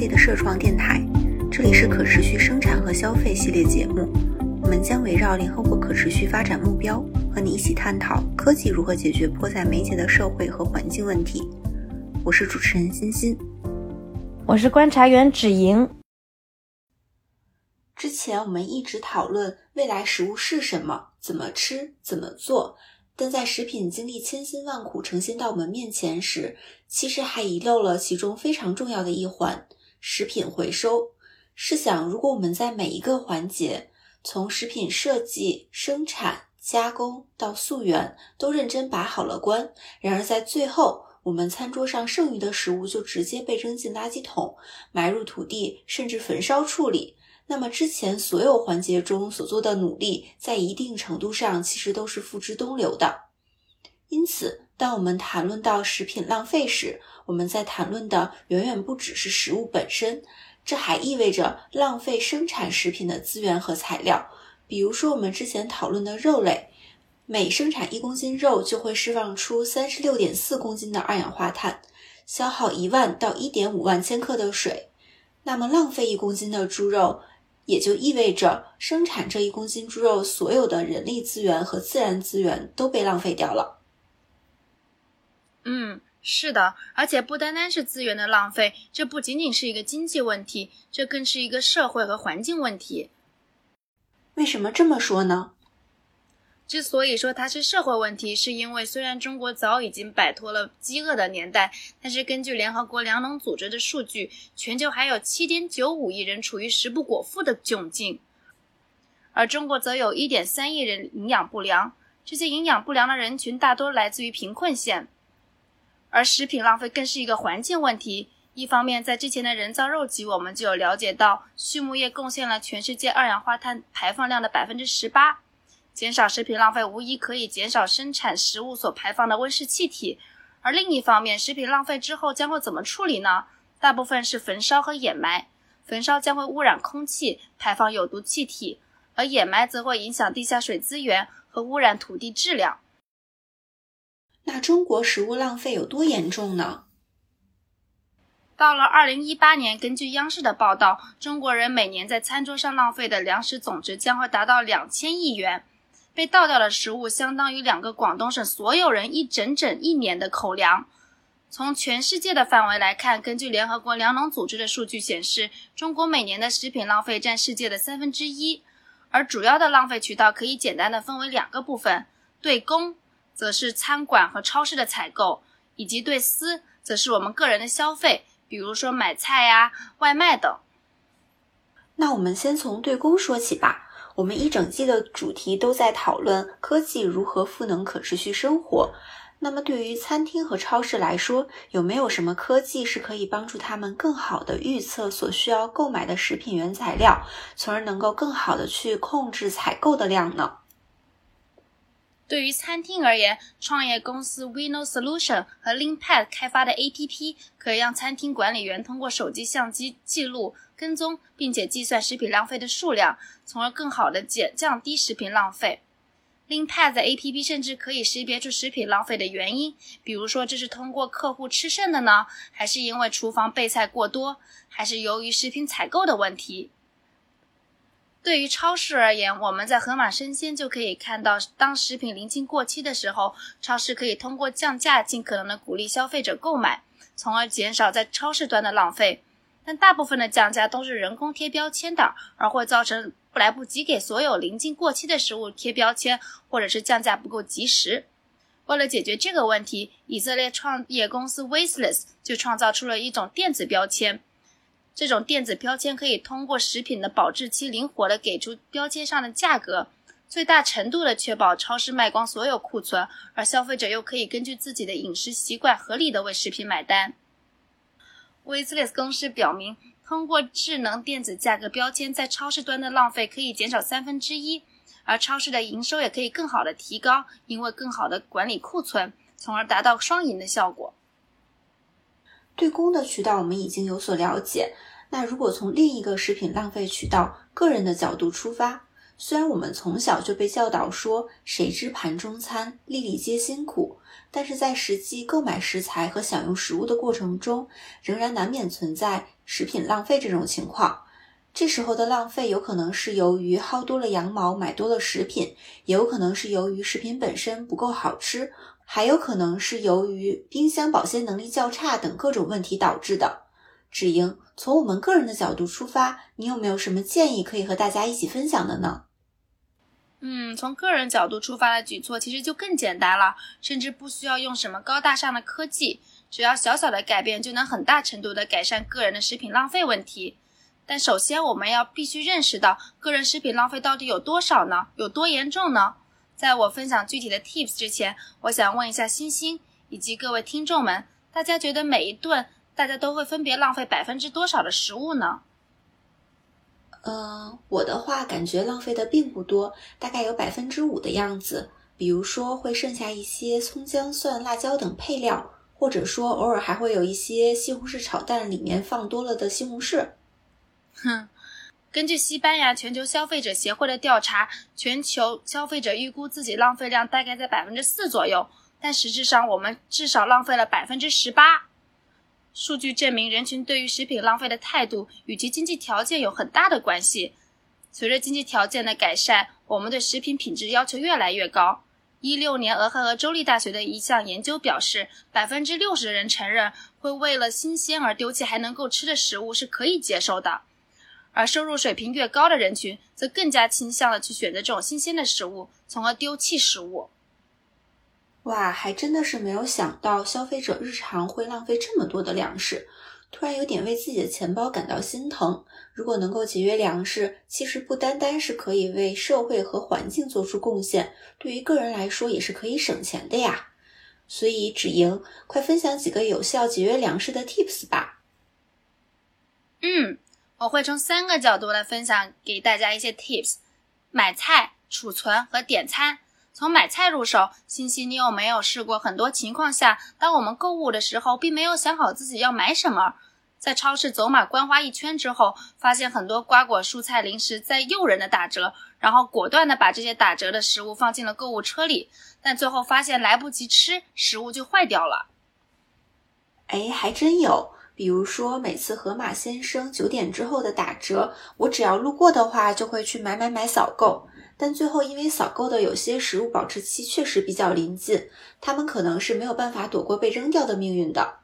C 的社创电台，这里是可持续生产和消费系列节目。我们将围绕联合国可持续发展目标，和你一起探讨科技如何解决迫在眉睫的社会和环境问题。我是主持人欣欣，我是观察员芷莹。之前我们一直讨论未来食物是什么，怎么吃，怎么做。但在食品经历千辛万苦呈现到我们面前时，其实还遗漏了其中非常重要的一环——食品回收。试想，如果我们在每一个环节，从食品设计、生产、加工到溯源，都认真把好了关，然而在最后，我们餐桌上剩余的食物就直接被扔进垃圾桶、埋入土地，甚至焚烧处理。那么之前所有环节中所做的努力，在一定程度上其实都是付之东流的。因此，当我们谈论到食品浪费时，我们在谈论的远远不只是食物本身，这还意味着浪费生产食品的资源和材料。比如说，我们之前讨论的肉类，每生产一公斤肉就会释放出三十六点四公斤的二氧化碳，消耗一万到一点五万千克的水。那么，浪费一公斤的猪肉。也就意味着生产这一公斤猪肉所有的人力资源和自然资源都被浪费掉了。嗯，是的，而且不单单是资源的浪费，这不仅仅是一个经济问题，这更是一个社会和环境问题。为什么这么说呢？之所以说它是社会问题，是因为虽然中国早已经摆脱了饥饿的年代，但是根据联合国粮农组织的数据，全球还有七点九五亿人处于食不果腹的窘境，而中国则有一点三亿人营养不良。这些营养不良的人群大多来自于贫困县，而食品浪费更是一个环境问题。一方面，在之前的人造肉集，我们就有了解到，畜牧业贡献了全世界二氧化碳排放量的百分之十八。减少食品浪费无疑可以减少生产食物所排放的温室气体，而另一方面，食品浪费之后将会怎么处理呢？大部分是焚烧和掩埋。焚烧将会污染空气，排放有毒气体，而掩埋则会影响地下水资源和污染土地质量。那中国食物浪费有多严重呢？到了二零一八年，根据央视的报道，中国人每年在餐桌上浪费的粮食总值将会达到两千亿元。被倒掉的食物相当于两个广东省所有人一整整一年的口粮。从全世界的范围来看，根据联合国粮农组织的数据显示，中国每年的食品浪费占世界的三分之一。而主要的浪费渠道可以简单的分为两个部分：对公，则是餐馆和超市的采购；以及对私，则是我们个人的消费，比如说买菜呀、外卖等。那我们先从对公说起吧。我们一整季的主题都在讨论科技如何赋能可持续生活。那么，对于餐厅和超市来说，有没有什么科技是可以帮助他们更好的预测所需要购买的食品原材料，从而能够更好的去控制采购的量呢？对于餐厅而言，创业公司 Vino Solution 和 Leanpad 开发的 APP 可以让餐厅管理员通过手机相机记录、跟踪，并且计算食品浪费的数量，从而更好的减降低食品浪费。Leanpad APP 甚至可以识别出食品浪费的原因，比如说这是通过客户吃剩的呢，还是因为厨房备菜过多，还是由于食品采购的问题。对于超市而言，我们在盒马生鲜就可以看到，当食品临近过期的时候，超市可以通过降价，尽可能的鼓励消费者购买，从而减少在超市端的浪费。但大部分的降价都是人工贴标签的，而会造成来不及给所有临近过期的食物贴标签，或者是降价不够及时。为了解决这个问题，以色列创业公司 Wasteless 就创造出了一种电子标签。这种电子标签可以通过食品的保质期，灵活的给出标签上的价格，最大程度的确保超市卖光所有库存，而消费者又可以根据自己的饮食习惯合理的为食品买单。威斯 s 公司表明，通过智能电子价格标签，在超市端的浪费可以减少三分之一，而超市的营收也可以更好的提高，因为更好的管理库存，从而达到双赢的效果。对公的渠道我们已经有所了解。那如果从另一个食品浪费渠道个人的角度出发，虽然我们从小就被教导说“谁知盘中餐，粒粒皆辛苦”，但是在实际购买食材和享用食物的过程中，仍然难免存在食品浪费这种情况。这时候的浪费有可能是由于薅多了羊毛买多了食品，也有可能是由于食品本身不够好吃，还有可能是由于冰箱保鲜能力较差等各种问题导致的。芷莹，从我们个人的角度出发，你有没有什么建议可以和大家一起分享的呢？嗯，从个人角度出发的举措其实就更简单了，甚至不需要用什么高大上的科技，只要小小的改变就能很大程度的改善个人的食品浪费问题。但首先我们要必须认识到，个人食品浪费到底有多少呢？有多严重呢？在我分享具体的 tips 之前，我想问一下星星以及各位听众们，大家觉得每一顿大家都会分别浪费百分之多少的食物呢？嗯，我的话感觉浪费的并不多，大概有百分之五的样子。比如说会剩下一些葱姜蒜、辣椒等配料，或者说偶尔还会有一些西红柿炒蛋里面放多了的西红柿。哼，根据西班牙全球消费者协会的调查，全球消费者预估自己浪费量大概在百分之四左右，但实质上我们至少浪费了百分之十八。数据证明，人群对于食品浪费的态度与其经济条件有很大的关系。随着经济条件的改善，我们对食品品质要求越来越高。一六年，俄亥俄州立大学的一项研究表示，百分之六十的人承认会为了新鲜而丢弃还能够吃的食物是可以接受的，而收入水平越高的人群则更加倾向的去选择这种新鲜的食物，从而丢弃食物。哇，还真的是没有想到消费者日常会浪费这么多的粮食，突然有点为自己的钱包感到心疼。如果能够节约粮食，其实不单单是可以为社会和环境做出贡献，对于个人来说也是可以省钱的呀。所以，芷莹，快分享几个有效节约粮食的 tips 吧。嗯，我会从三个角度来分享给大家一些 tips：买菜、储存和点餐。从买菜入手，欣欣，你有没有试过？很多情况下，当我们购物的时候，并没有想好自己要买什么，在超市走马观花一圈之后，发现很多瓜果、蔬菜、零食在诱人的打折，然后果断的把这些打折的食物放进了购物车里，但最后发现来不及吃，食物就坏掉了。哎，还真有，比如说每次盒马先生九点之后的打折，我只要路过的话，就会去买买买扫购。但最后，因为扫购的有些食物保质期确实比较临近，他们可能是没有办法躲过被扔掉的命运的。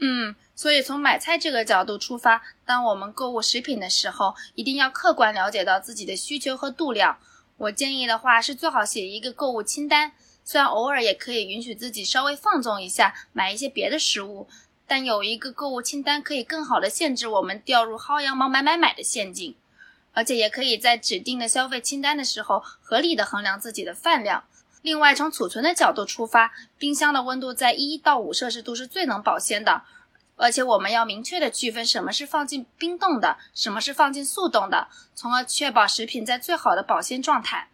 嗯，所以从买菜这个角度出发，当我们购物食品的时候，一定要客观了解到自己的需求和度量。我建议的话是最好写一个购物清单，虽然偶尔也可以允许自己稍微放纵一下，买一些别的食物，但有一个购物清单可以更好的限制我们掉入薅羊毛买买买的陷阱。而且也可以在指定的消费清单的时候，合理的衡量自己的饭量。另外，从储存的角度出发，冰箱的温度在一到五摄氏度是最能保鲜的。而且我们要明确的区分什么是放进冰冻的，什么是放进速冻的，从而确保食品在最好的保鲜状态。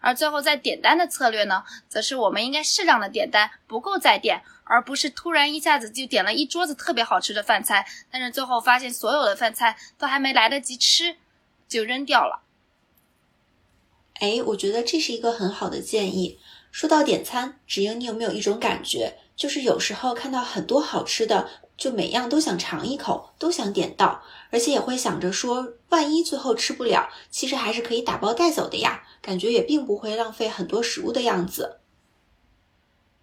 而最后在点单的策略呢，则是我们应该适量的点单，不够再点，而不是突然一下子就点了一桌子特别好吃的饭菜，但是最后发现所有的饭菜都还没来得及吃。就扔掉了。哎，我觉得这是一个很好的建议。说到点餐，芷英，你有没有一种感觉，就是有时候看到很多好吃的，就每样都想尝一口，都想点到，而且也会想着说，万一最后吃不了，其实还是可以打包带走的呀，感觉也并不会浪费很多食物的样子。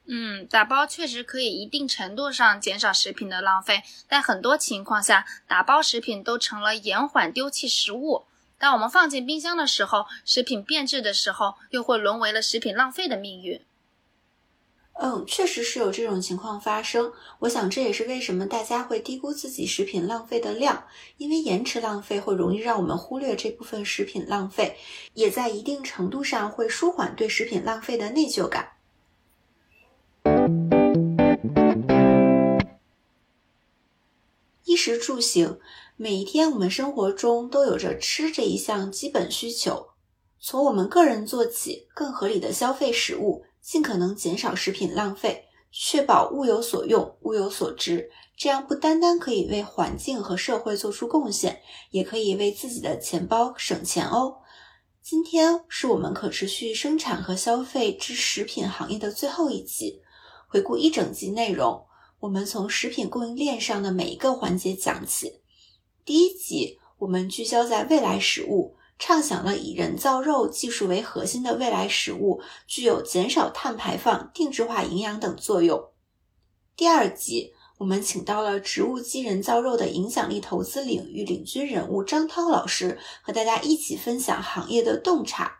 嗯，打包确实可以一定程度上减少食品的浪费，但很多情况下，打包食品都成了延缓丢弃食物。当我们放进冰箱的时候，食品变质的时候，又会沦为了食品浪费的命运。嗯，确实是有这种情况发生。我想这也是为什么大家会低估自己食品浪费的量，因为延迟浪费会容易让我们忽略这部分食品浪费，也在一定程度上会舒缓对食品浪费的内疚感。衣食住行。每一天，我们生活中都有着吃这一项基本需求。从我们个人做起，更合理的消费食物，尽可能减少食品浪费，确保物有所用、物有所值。这样不单单可以为环境和社会做出贡献，也可以为自己的钱包省钱哦。今天是我们可持续生产和消费之食品行业的最后一集，回顾一整集内容。我们从食品供应链上的每一个环节讲起。第一集，我们聚焦在未来食物，畅想了以人造肉技术为核心的未来食物具有减少碳排放、定制化营养等作用。第二集，我们请到了植物基人造肉的影响力投资领域领军人物张涛老师，和大家一起分享行业的洞察。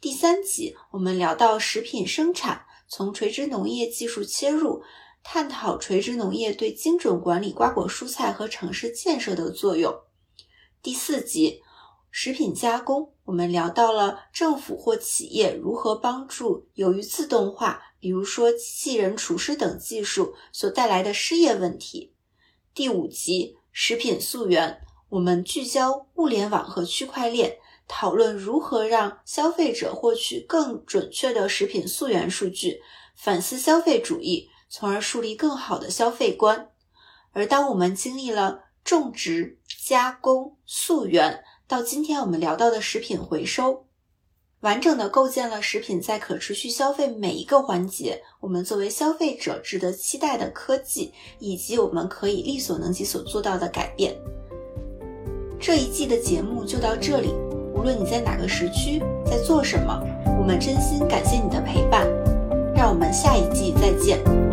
第三集，我们聊到食品生产，从垂直农业技术切入，探讨垂直农业对精准管理瓜果蔬菜和城市建设的作用。第四集，食品加工，我们聊到了政府或企业如何帮助由于自动化，比如说机器人厨师等技术所带来的失业问题。第五集，食品溯源，我们聚焦物联网和区块链。讨论如何让消费者获取更准确的食品溯源数据，反思消费主义，从而树立更好的消费观。而当我们经历了种植、加工、溯源，到今天我们聊到的食品回收，完整的构建了食品在可持续消费每一个环节，我们作为消费者值得期待的科技，以及我们可以力所能及所做到的改变。这一季的节目就到这里。无论你在哪个时区，在做什么，我们真心感谢你的陪伴。让我们下一季再见。